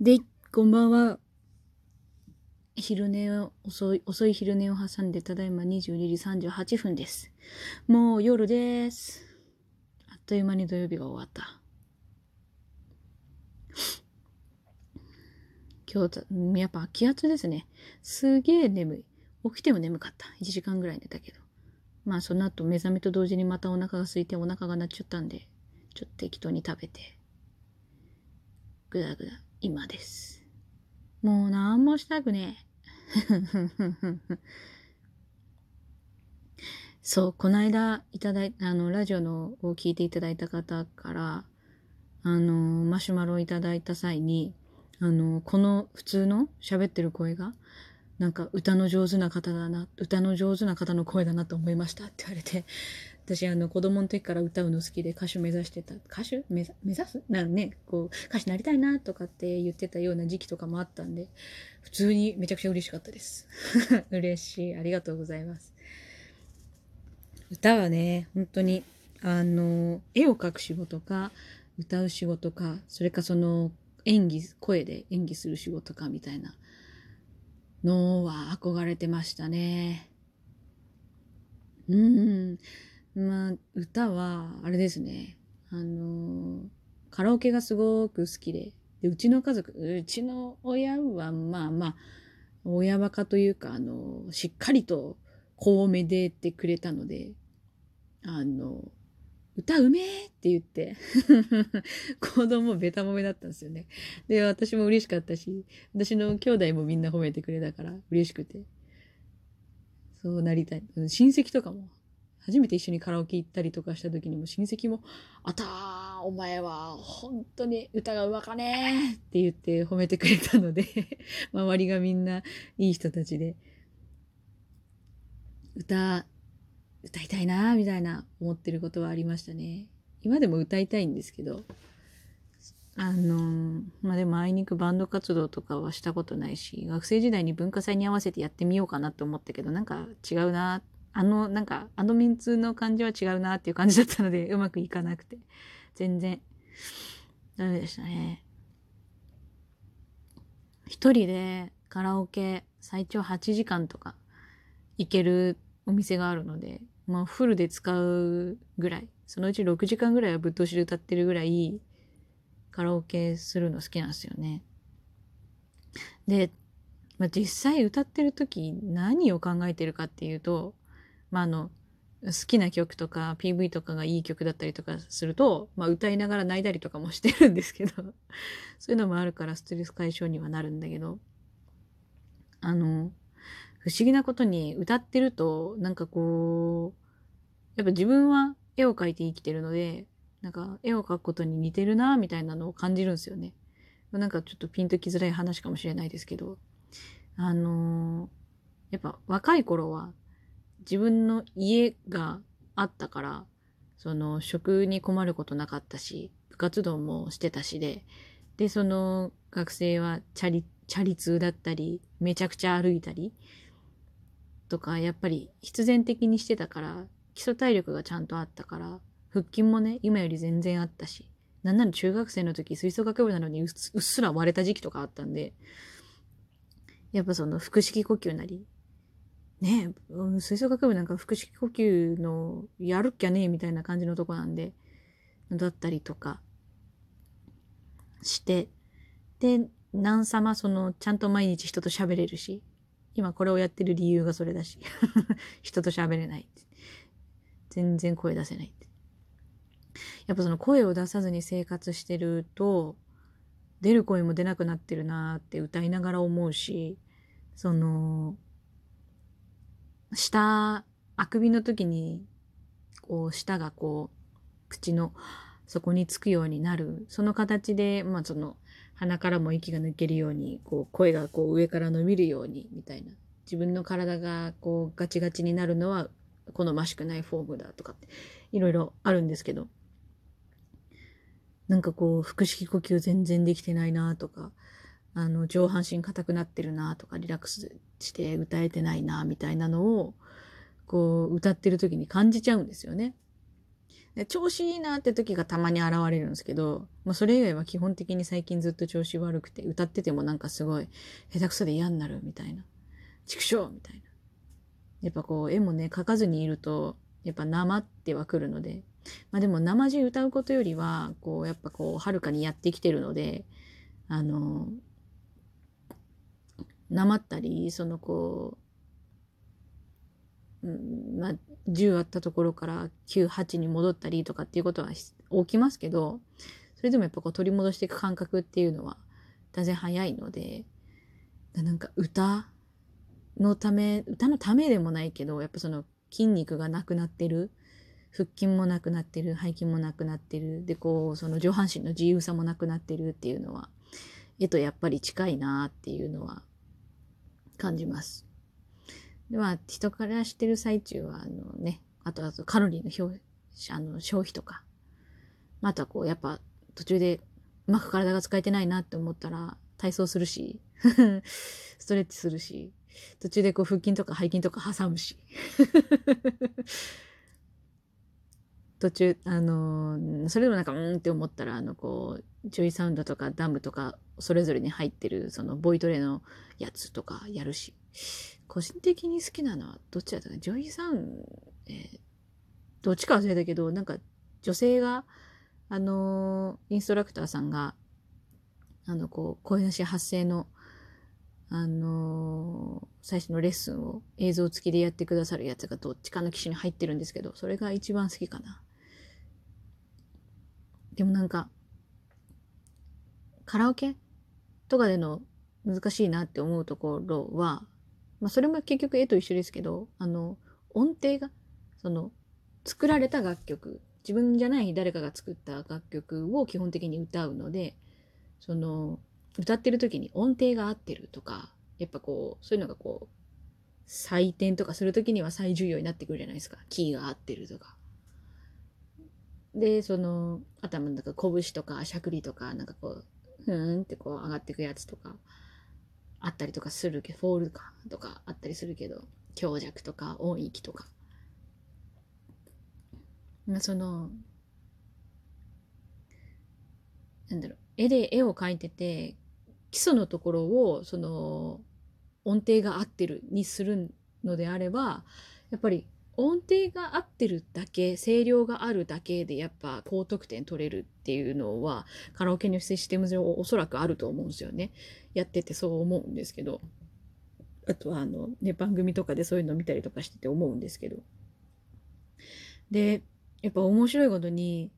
で、こんばんは。昼寝を、遅い、遅い昼寝を挟んで、ただいま22時38分です。もう夜です。あっという間に土曜日が終わった。今日、やっぱ気圧ですね。すげえ眠い。起きても眠かった。1時間ぐらい寝たけど。まあその後目覚めと同時にまたお腹が空いてお腹が鳴っちゃったんで、ちょっと適当に食べて、ぐだぐだ、今です。もうなんもしたくねえ。そう、この間いただい、あの、ラジオのを聞いていただいた方から、あの、マシュマロをいただいた際に、あの、この普通の喋ってる声が、なんか歌の上手な方だな、歌の上手な方の声だなと思いましたって言われて、私あの子供の時から歌うの好きで歌手目指してた、歌手？目指す？なんね、こう歌手になりたいなとかって言ってたような時期とかもあったんで、普通にめちゃくちゃ嬉しかったです。嬉しい。ありがとうございます。歌はね、本当に、あの、絵を描く仕事か、歌う仕事か、それかその演技、声で演技する仕事かみたいなのは憧れてましたね。うん。まあ、歌は、あれですね。あの、カラオケがすごく好きで、でうちの家族、うちの親は、まあまあ、親バカというか、あの、しっかりと、こうめでてくれたので、あの、歌うめえって言って、子供ベタ褒めだったんですよね。で、私も嬉しかったし、私の兄弟もみんな褒めてくれたから嬉しくて。そうなりたい。親戚とかも、初めて一緒にカラオケ行ったりとかした時にも親戚も、あたー、お前は本当に歌がうまかねーって言って褒めてくれたので、周りがみんないい人たちで、歌、歌いたいなーみたいな思ってることはありましたね。今でも歌いたいんですけど、あのまあ、でもあいにくバンド活動とかはしたことないし、学生時代に文化祭に合わせてやってみようかなと思ったけど、なんか違うなって、あの、なんか、あのメンツの感じは違うなっていう感じだったので、うまくいかなくて、全然、ダメでしたね。一人でカラオケ最長8時間とか行けるお店があるので、まあフルで使うぐらい、そのうち6時間ぐらいはぶっ通しで歌ってるぐらい、カラオケするの好きなんですよね。で、まあ、実際歌ってる時何を考えてるかっていうと、まあ、あの、好きな曲とか PV とかがいい曲だったりとかすると、まあ、歌いながら泣いたりとかもしてるんですけど、そういうのもあるからストレス解消にはなるんだけど、あの、不思議なことに歌ってると、なんかこう、やっぱ自分は絵を描いて生きてるので、なんか絵を描くことに似てるなみたいなのを感じるんですよね。なんかちょっとピンときづらい話かもしれないですけど、あのやっぱ若い頃は自分の家があったから、その食に困ることなかったし、部活動もしてたしで、で、その学生はチャリ、チャリ通だったり、めちゃくちゃ歩いたり、とか、やっぱり必然的にしてたから、基礎体力がちゃんとあったから、腹筋もね、今より全然あったし、なんなら中学生の時吹奏楽部なのにうっすら割れた時期とかあったんで、やっぱその腹式呼吸なり、ね、うん吹奏楽部なんか腹式呼吸のやるっきゃねえみたいな感じのとこなんで、だったりとかして、で、何様その、ちゃんと毎日人と喋れるし、今これをやってる理由がそれだし、人と喋れない。全然声出せない。やっぱその声を出さずに生活してると、出る声も出なくなってるなーって歌いながら思うし、その、舌、あくびの時に、こう、舌がこう、口の底につくようになる。その形で、まあその、鼻からも息が抜けるように、こう、声がこう上から伸びるように、みたいな。自分の体がこう、ガチガチになるのは、好ましくないフォームだとかって、いろいろあるんですけど、なんかこう、腹式呼吸全然できてないなとか、あの、上半身硬くなってるなとか、リラックスして歌えてないなみたいなのを、こう、歌ってる時に感じちゃうんですよね。で調子いいなって時がたまに現れるんですけど、まあ、それ以外は基本的に最近ずっと調子悪くて、歌っててもなんかすごい、下手くそで嫌になるみたいな。畜生みたいな。やっぱこう、絵もね、描かずにいると、やっぱ生っては来るので、まあでも生地歌うことよりは、こう、やっぱこう、はるかにやってきてるので、あの、なまったり、そのこう、うん、まあ、10あったところから9、8に戻ったりとかっていうことは起きますけど、それでもやっぱこう取り戻していく感覚っていうのは断然早いので、なんか歌のため、歌のためでもないけど、やっぱその筋肉がなくなってる。腹筋もなくなってる。背筋もなくなってる。で、こう、その上半身の自由さもなくなってるっていうのは、絵とやっぱり近いなっていうのは感じます。で、まあ、人からしてる最中は、あのね、あとあとカロリーの表あの消費とか、またこう、やっぱ途中でうまく体が使えてないなって思ったら、体操するし、ストレッチするし、途中でこう腹筋とか背筋とか挟むし。途中、あの、それでもなんか、うんって思ったら、あの、こう、 JOYSOUND とかダムとか、それぞれに入ってる、その、ボイトレのやつとかやるし。個人的に好きなのは、どっちだったか JOYSOUND、えー、どっちか忘れたけど、なんか、女性が、あのー、インストラクターさんが、あの、こう、声出し発声のあのー、最初のレッスンを映像付きでやってくださるやつがどっちかの機種に入ってるんですけど、それが一番好きかな。でもなんか、カラオケとかでの難しいなって思うところは、まあそれも結局絵と一緒ですけど、あの、音程が、その、作られた楽曲、自分じゃない誰かが作った楽曲を基本的に歌うので、その、歌ってる時に音程が合ってるとか、やっぱこう、そういうのがこう、採点とかする時には最重要になってくるじゃないですか。キーが合ってるとか。で、その、頭の中、拳とか、しゃくりとか、なんかこう、ふーんってこう上がっていくやつとか、あったりとかするけど、フォールかとかあったりするけど、強弱とか音域とか。まあ、その、なんだろう、絵で絵を描いてて、基礎のところをその音程が合ってるにするのであればやっぱり音程が合ってるだけ声量があるだけでやっぱ高得点取れるっていうのはカラオケのシステム上おそらくあると思うんですよね。やっててそう思うんですけどあとはあの、ね、番組とかでそういうの見たりとかしてて思うんですけどでやっぱ面白いことに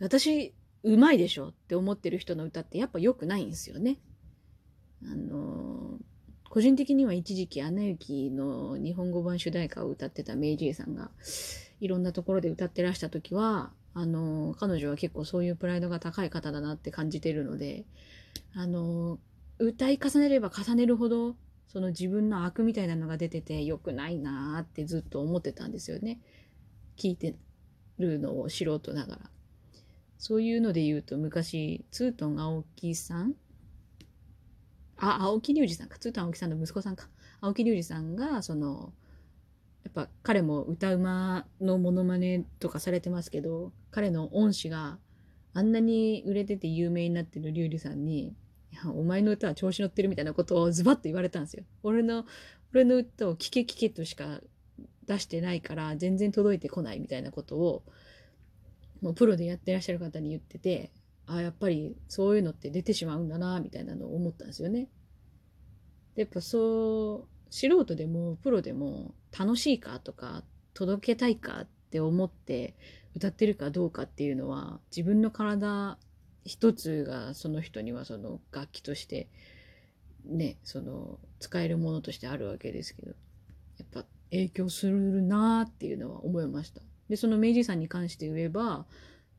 私うまいでしょって思ってる人の歌ってやっぱ良くないんですよね。あの個人的には一時期「アナ雪」の日本語版主題歌を歌ってたメイジーさんがいろんなところで歌ってらした時はあの彼女は結構そういうプライドが高い方だなって感じてるのであの歌い重ねれば重ねるほどその自分の悪みたいなのが出てて良くないなーってずっと思ってたんですよね。聞いてるのを素人ながら。そういうので言うと昔ツートン青木さんあ、青木隆二さんか。つーたん青木さんの息子さんか。青木隆二さんが、その、やっぱ彼も歌うまのモノマネとかされてますけど、彼の恩師があんなに売れてて有名になってる隆二さんに、いや、お前の歌は調子乗ってるみたいなことをズバッと言われたんですよ。俺の、俺の歌を聞け聞けとしか出してないから全然届いてこないみたいなことを、もうプロでやってらっしゃる方に言ってて、あやっぱりそういうのって出てしまうんだなみたいなのを思ったんですよね。でやっぱそう素人でもプロでも楽しいかとか届けたいかって思って歌ってるかどうかっていうのは自分の体一つがその人にはその楽器としてねその使えるものとしてあるわけですけどやっぱ影響するなっていうのは思いました。でその明治さんに関して言えば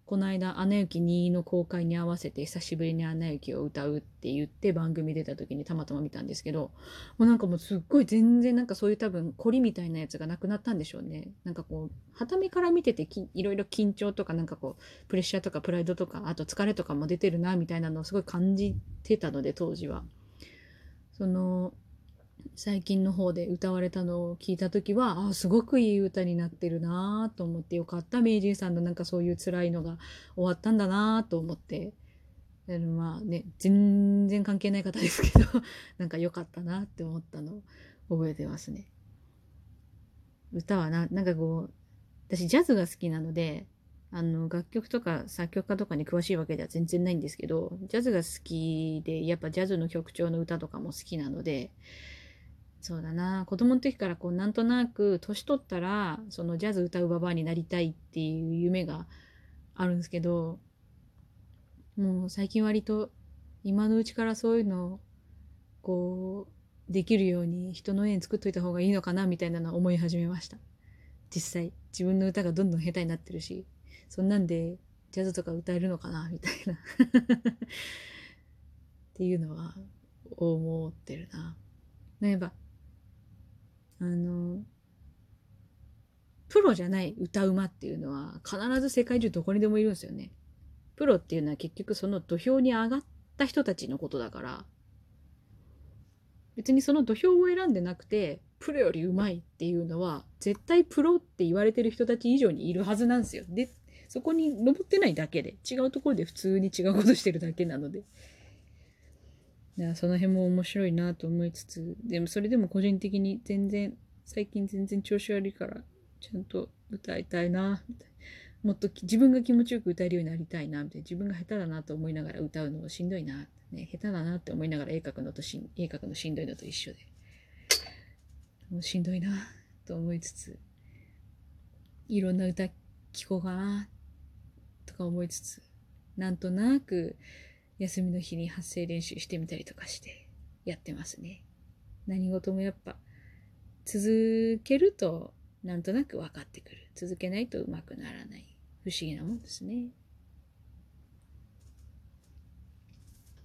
この間、アナ雪2の公開に合わせて久しぶりにアナ雪を歌うって言って番組出た時にたまたま見たんですけど、もうなんかもうすっごい全然なんかそういう多分凝りみたいなやつがなくなったんでしょうね。なんかこう、はためから見てていろいろ緊張とかなんかこう、プレッシャーとかプライドとか、あと疲れとかも出てるなみたいなのをすごい感じてたので当時は。その、最近の方で歌われたのを聞いた時はあすごくいい歌になってるなと思ってよかった名人さんのなんかそういう辛いのが終わったんだなと思ってまあね全然関係ない方ですけど なんか良かったなって思ったのを覚えてますね。歌はななんかこう私ジャズが好きなのであの楽曲とか作曲家とかに詳しいわけでは全然ないんですけどジャズが好きでやっぱジャズの曲調の歌とかも好きなのでそうだな。子供の時からこうなんとなく年取ったらそのジャズ歌うババアになりたいっていう夢があるんですけどもう最近割と今のうちからそういうのこうできるように人の縁作っといた方がいいのかなみたいなのは思い始めました。実際自分の歌がどんどん下手になってるしそんなんでジャズとか歌えるのかなみたいな。っていうのは思ってるな。例えばあのプロじゃない歌うまっていうのは必ず世界中どこにでもいるんですよね。プロっていうのは結局その土俵に上がった人たちのことだから別にその土俵を選んでなくてプロよりうまいっていうのは絶対プロって言われてる人たち以上にいるはずなんですよ。でそこに登ってないだけで違うところで普通に違うことしてるだけなので。その辺も面白いなと思いつつ、でもそれでも個人的に全然、最近全然調子悪いから、ちゃんと歌いたいな、みたいな。もっと自分が気持ちよく歌えるようになりたいな、みたいな。自分が下手だなと思いながら歌うのもしんどいな、ね、下手だなって思いながら絵描くのとし絵描くのしんどいのと一緒で。もうしんどいな、と思いつつ、いろんな歌聴こうかな、とか思いつつ、なんとなく、休みの日に発声練習してみたりとかしてやってますね。何事もやっぱ続けるとなんとなく分かってくる。続けないとうまくならない。不思議なもんですね。